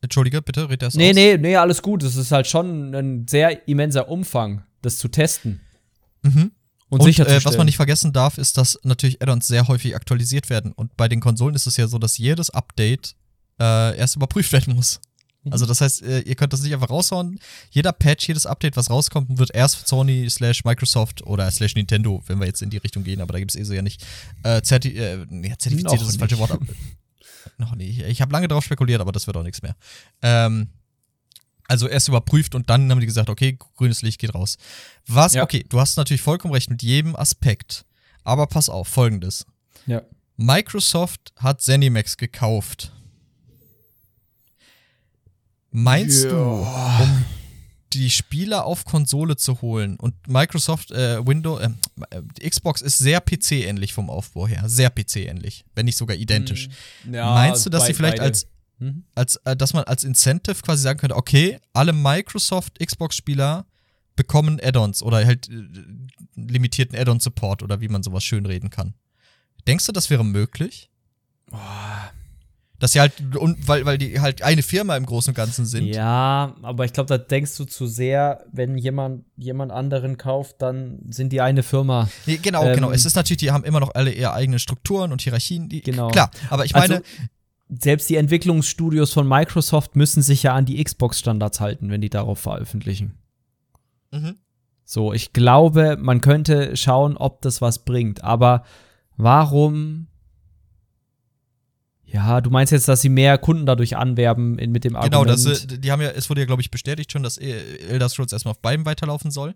Entschuldige, bitte, red das Nee, aus. nee, nee, alles gut. Das ist halt schon ein sehr immenser Umfang das zu testen. Mhm. Und, und äh, was man nicht vergessen darf, ist, dass natürlich Add-ons sehr häufig aktualisiert werden. Und bei den Konsolen ist es ja so, dass jedes Update äh, erst überprüft werden muss. Also das heißt, äh, ihr könnt das nicht einfach raushauen. Jeder Patch, jedes Update, was rauskommt, wird erst von Sony slash Microsoft oder slash Nintendo, wenn wir jetzt in die Richtung gehen, aber da gibt es eh so ja nicht, äh, zerti äh, nee, zertifiziert ist das falsche Wort. *laughs* Noch nicht. Ich habe lange darauf spekuliert, aber das wird auch nichts mehr. Ähm, also erst überprüft und dann haben die gesagt, okay, grünes Licht geht raus. Was, ja. okay, du hast natürlich vollkommen recht mit jedem Aspekt. Aber pass auf, folgendes. Ja. Microsoft hat Zenimax gekauft. Meinst ja. du, um die Spieler auf Konsole zu holen und Microsoft äh, Windows, äh, Xbox ist sehr PC-ähnlich vom Aufbau her, sehr PC-ähnlich, wenn nicht sogar identisch. Hm. Ja, Meinst du, dass sie vielleicht beide. als Mhm. Als, äh, dass man als Incentive quasi sagen könnte, okay, alle Microsoft Xbox-Spieler bekommen Add-ons oder halt äh, limitierten Add-on-Support oder wie man sowas schön reden kann. Denkst du, das wäre möglich? Boah. Dass sie halt, weil, weil die halt eine Firma im Großen und Ganzen sind. Ja, aber ich glaube, da denkst du zu sehr, wenn jemand jemand anderen kauft, dann sind die eine Firma. Nee, genau, ähm, genau. Es ist natürlich, die haben immer noch alle ihre eigenen Strukturen und Hierarchien. Die, genau. Klar, aber ich meine, also, selbst die Entwicklungsstudios von Microsoft müssen sich ja an die Xbox-Standards halten, wenn die darauf veröffentlichen. Mhm. So, ich glaube, man könnte schauen, ob das was bringt. Aber warum? Ja, du meinst jetzt, dass sie mehr Kunden dadurch anwerben in, mit dem Argument. Genau, das, die haben ja, es wurde ja, glaube ich, bestätigt schon, dass Elder Scrolls erstmal auf beiden weiterlaufen soll.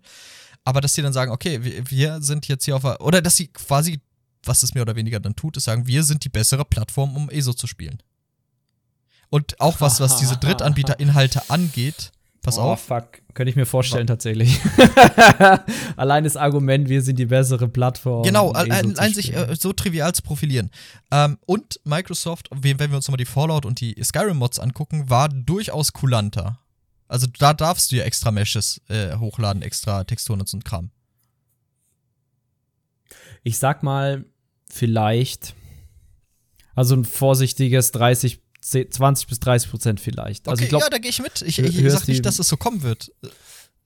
Aber dass sie dann sagen, okay, wir, wir sind jetzt hier auf, oder dass sie quasi was es mehr oder weniger dann tut, ist sagen, wir sind die bessere Plattform, um ESO zu spielen. Und auch was, was diese *laughs* Drittanbieterinhalte angeht, pass oh, auf. fuck, könnte ich mir vorstellen ja. tatsächlich. *laughs* Allein das Argument, wir sind die bessere Plattform. Genau, um allein sich äh, so trivial zu profilieren. Ähm, und Microsoft, wenn wir uns nochmal die Fallout und die Skyrim-Mods angucken, war durchaus kulanter. Also da darfst du ja extra Meshes äh, hochladen, extra Texturen und so ein Kram. Ich sag mal, vielleicht, also ein vorsichtiges 30, 20 bis 30 Prozent vielleicht. Also okay, ich glaub, ja, da gehe ich mit. Ich, ich, ich sag nicht, dass es so kommen wird.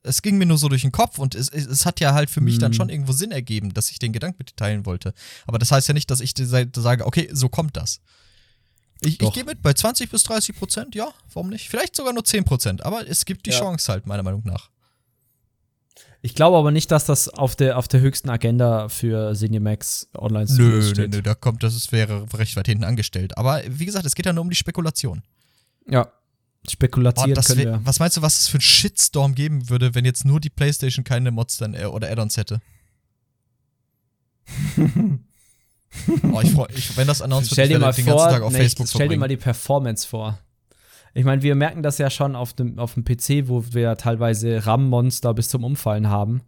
Es ging mir nur so durch den Kopf und es, es hat ja halt für mich dann hm. schon irgendwo Sinn ergeben, dass ich den Gedanken mit dir teilen wollte. Aber das heißt ja nicht, dass ich sage, okay, so kommt das. Ich, ich gehe mit bei 20 bis 30 Prozent, ja, warum nicht? Vielleicht sogar nur 10 Prozent, aber es gibt die ja. Chance halt, meiner Meinung nach. Ich glaube aber nicht, dass das auf der, auf der höchsten Agenda für Cinemax online nö, steht. Nö, nö, da kommt, das wäre recht weit hinten angestellt. Aber wie gesagt, es geht ja nur um die Spekulation. Ja. Spekulatieren Boah, können wir. Was meinst du, was es für einen Shitstorm geben würde, wenn jetzt nur die PlayStation keine Mods dann äh, oder Add-ons hätte? *laughs* oh, ich freu, ich, wenn das announced wird, ich werde den ganzen Tag auf nee, Facebook Stell dir mal die Performance vor. Ich meine, wir merken das ja schon auf dem, auf dem PC, wo wir teilweise RAM-Monster bis zum Umfallen haben,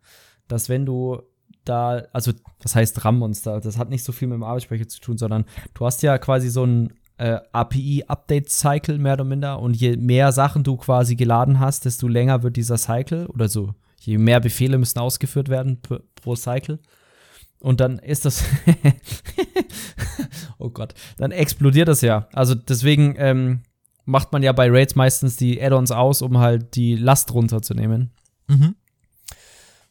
dass wenn du da, also das heißt RAM-Monster, das hat nicht so viel mit dem Arbeitsspeicher zu tun, sondern du hast ja quasi so ein äh, API-Update-Cycle mehr oder minder und je mehr Sachen du quasi geladen hast, desto länger wird dieser Cycle oder so, je mehr Befehle müssen ausgeführt werden pro Cycle. Und dann ist das, *laughs* oh Gott, dann explodiert das ja. Also deswegen, ähm, macht man ja bei Raids meistens die Add-ons aus, um halt die Last runterzunehmen. Mhm.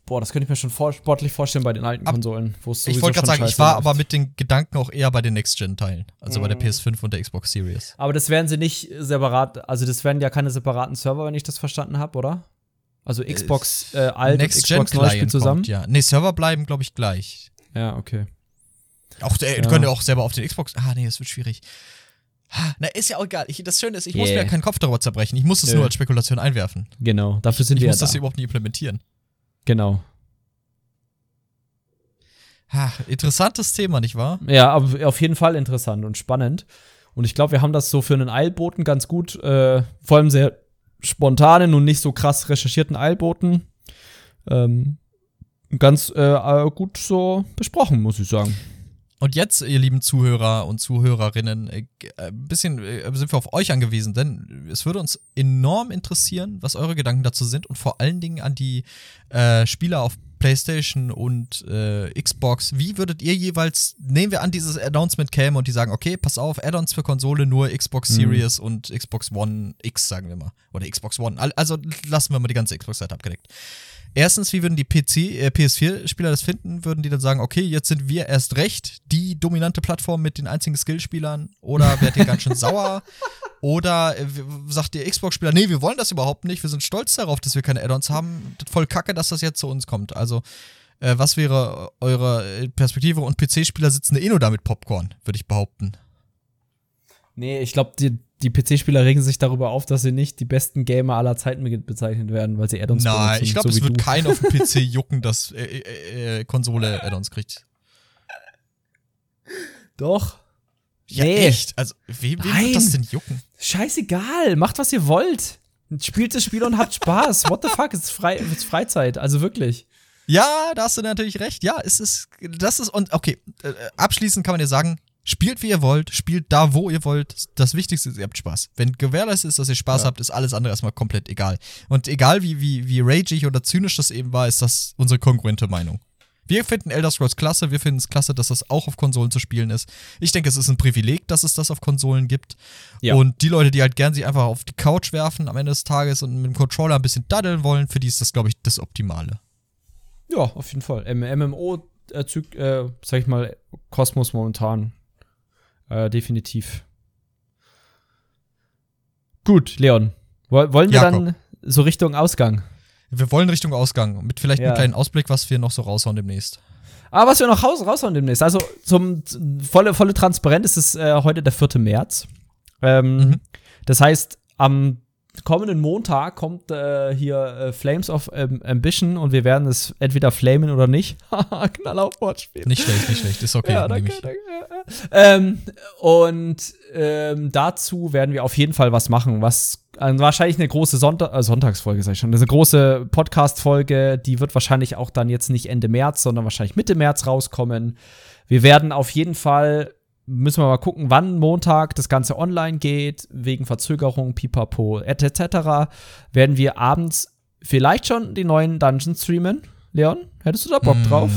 Boah, das könnte ich mir schon vor sportlich vorstellen bei den alten Ab Konsolen, Ich wollte gerade sagen, ich war läuft. aber mit den Gedanken auch eher bei den Next-Gen-Teilen, also mhm. bei der mhm. PS5 und der Xbox Series. Aber das werden sie nicht separat, also das werden ja keine separaten Server, wenn ich das verstanden habe, oder? Also äh, Xbox äh, alt Next und Xbox neu spielt zusammen? Kommt, ja. Nee, Server bleiben, glaube ich, gleich. Ja, okay. Auch, äh, ja. können ja auch selber auf den Xbox. Ah, nee, das wird schwierig. Na, ist ja auch egal. Ich, das Schöne ist, ich yeah. muss mir ja keinen Kopf darüber zerbrechen. Ich muss es Nö. nur als Spekulation einwerfen. Genau, dafür sind ich, wir Ich muss ja das da. überhaupt nicht implementieren. Genau. Ha, interessantes Thema, nicht wahr? Ja, auf jeden Fall interessant und spannend. Und ich glaube, wir haben das so für einen Eilboten ganz gut, äh, vor allem sehr spontanen und nicht so krass recherchierten Eilboten, ähm, ganz äh, gut so besprochen, muss ich sagen. Und jetzt, ihr lieben Zuhörer und Zuhörerinnen, äh, ein bisschen äh, sind wir auf euch angewiesen, denn es würde uns enorm interessieren, was eure Gedanken dazu sind und vor allen Dingen an die äh, Spieler auf PlayStation und äh, Xbox. Wie würdet ihr jeweils, nehmen wir an, dieses Announcement käme und die sagen, okay, pass auf, Add-ons für Konsole nur Xbox mhm. Series mhm. und Xbox One X, sagen wir mal. Oder Xbox One. Also lassen wir mal die ganze Xbox-Seite abgedeckt. Erstens, wie würden die PC, äh, PS4-Spieler das finden? Würden die dann sagen, okay, jetzt sind wir erst recht die dominante Plattform mit den einzigen Skillspielern? Oder werdet ihr ganz schön sauer? *laughs* Oder äh, sagt der Xbox-Spieler, nee, wir wollen das überhaupt nicht, wir sind stolz darauf, dass wir keine Add-ons haben. Voll kacke, dass das jetzt zu uns kommt. Also, äh, was wäre eure Perspektive? Und PC-Spieler sitzen eh nur da mit Popcorn, würde ich behaupten. Nee, ich glaube, die, die PC-Spieler regen sich darüber auf, dass sie nicht die besten Gamer aller Zeiten bezeichnet werden, weil sie Add-ons Nein, ich glaube, so es wird keinen auf dem *laughs* PC jucken, dass äh, äh, äh, Konsole Add-ons kriegt. Doch. Ja, nee. echt? Also, wem, wem wird das denn jucken? Scheißegal, macht was ihr wollt. Spielt das Spiel und habt Spaß. What the fuck, es ist, frei, es ist Freizeit, also wirklich. Ja, da hast du natürlich recht. Ja, es ist, das ist, und okay, äh, abschließend kann man dir sagen, Spielt wie ihr wollt, spielt da, wo ihr wollt. Das Wichtigste ist, ihr habt Spaß. Wenn gewährleistet ist, dass ihr Spaß ja. habt, ist alles andere erstmal komplett egal. Und egal wie, wie, wie rageig oder zynisch das eben war, ist das unsere kongruente Meinung. Wir finden Elder Scrolls klasse, wir finden es klasse, dass das auch auf Konsolen zu spielen ist. Ich denke, es ist ein Privileg, dass es das auf Konsolen gibt. Ja. Und die Leute, die halt gern sich einfach auf die Couch werfen am Ende des Tages und mit dem Controller ein bisschen daddeln wollen, für die ist das, glaube ich, das Optimale. Ja, auf jeden Fall. MMO, äh, äh, sag ich mal, Kosmos momentan äh, definitiv. Gut, Leon. Wollen wir Jakob. dann so Richtung Ausgang? Wir wollen Richtung Ausgang. Mit vielleicht ja. einem kleinen Ausblick, was wir noch so raushauen demnächst. Ah, was wir noch raus, raushauen demnächst. Also zum, volle, volle Transparenz ist es äh, heute der 4. März. Ähm, mhm. Das heißt, am kommenden Montag kommt äh, hier äh, Flames of ähm, Ambition und wir werden es entweder flamen oder nicht. *laughs* Knall auf Wortspiel. Nicht schlecht, nicht schlecht. Ist okay. Ja, danke, danke. Ähm, und ähm, dazu werden wir auf jeden Fall was machen, was äh, wahrscheinlich eine große Sonntag äh, Sonntagsfolge, sag ich schon. Das ist eine große Podcast-Folge, die wird wahrscheinlich auch dann jetzt nicht Ende März, sondern wahrscheinlich Mitte März rauskommen. Wir werden auf jeden Fall müssen wir mal gucken, wann Montag das Ganze online geht, wegen Verzögerung, pipapo, etc. Werden wir abends vielleicht schon die neuen Dungeons streamen. Leon, hättest du da Bock drauf?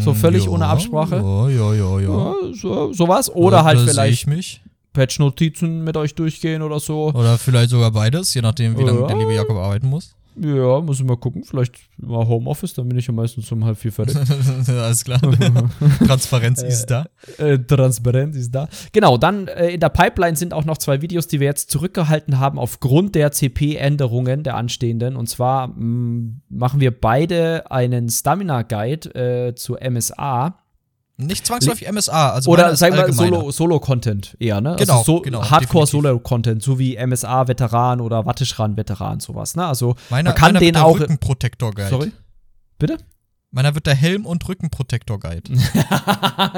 So völlig ja, ohne Absprache? Ja, ja, ja, ja. ja so, sowas. Oder ja, halt vielleicht Patch-Notizen mit euch durchgehen oder so. Oder vielleicht sogar beides, je nachdem, wie lange der liebe Jakob arbeiten muss. Ja, muss ich mal gucken. Vielleicht mal Homeoffice, dann bin ich ja meistens um halb vier fertig. *laughs* Alles klar. *laughs* Transparenz ist da. Äh, Transparenz ist da. Genau, dann äh, in der Pipeline sind auch noch zwei Videos, die wir jetzt zurückgehalten haben aufgrund der CP-Änderungen der anstehenden. Und zwar mh, mm, machen wir beide einen Stamina-Guide äh, zu MSA. Nicht zwangsläufig MSA, also oder sagen wir Solo, Solo-Content eher, ne? Genau, also so genau Hardcore-Solo-Content, so wie MSA-Veteran oder Watteschran-Veteran, sowas, ne? Also meiner, man kann den auch. Rückenprotektor-Guide. Sorry? Bitte? Meiner wird der Helm- und Rückenprotektor-Guide.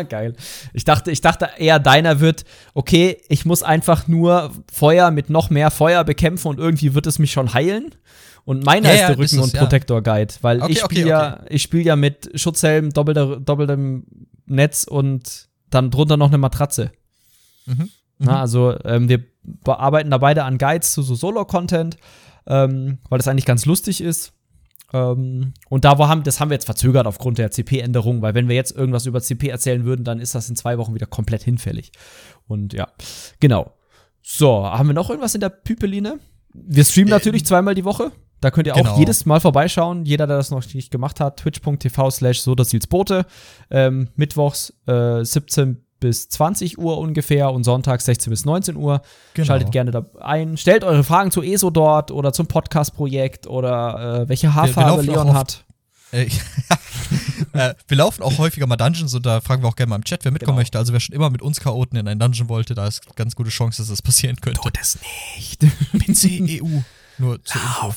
*laughs* Geil. Ich dachte, ich dachte eher, deiner wird, okay, ich muss einfach nur Feuer mit noch mehr Feuer bekämpfen und irgendwie wird es mich schon heilen. Und meiner ja, ist der Rücken- und Protektor-Guide, weil okay, ich spiele okay, ja, okay. ich spiele ja mit Schutzhelm, doppelter, doppeltem Netz und dann drunter noch eine Matratze. Mhm. Na, mhm. also ähm, wir arbeiten da beide an Guides zu so Solo-Content, ähm, weil das eigentlich ganz lustig ist. Ähm, und da haben, das haben wir jetzt verzögert aufgrund der CP-Änderung, weil wenn wir jetzt irgendwas über CP erzählen würden, dann ist das in zwei Wochen wieder komplett hinfällig. Und ja, genau. So, haben wir noch irgendwas in der Pipeline? Wir streamen äh, natürlich zweimal die Woche. Da könnt ihr genau. auch jedes Mal vorbeischauen. Jeder, der das noch nicht gemacht hat, twitch.tv slash so Bote. Ähm, Mittwochs äh, 17 bis 20 Uhr ungefähr und Sonntag 16 bis 19 Uhr. Genau. Schaltet gerne da ein. Stellt eure Fragen zu ESO dort oder zum Podcast-Projekt oder äh, welche Haarfarbe Leon hat. *laughs* Äh, äh, wir laufen auch häufiger mal Dungeons und da fragen wir auch gerne mal im Chat, wer mitkommen genau. möchte. Also wer schon immer mit uns Chaoten in einen Dungeon wollte, da ist ganz gute Chance, dass das passieren könnte. Tut es nicht. PC EU. Nur zur Info.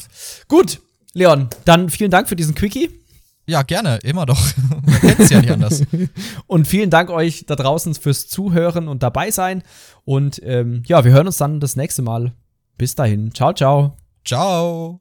Gut, Leon, dann vielen Dank für diesen Quickie. Ja, gerne, immer doch. *laughs* Man kennt es ja nicht anders. *laughs* und vielen Dank euch da draußen fürs Zuhören und dabei sein. Und ähm, ja, wir hören uns dann das nächste Mal. Bis dahin. Ciao, ciao. Ciao.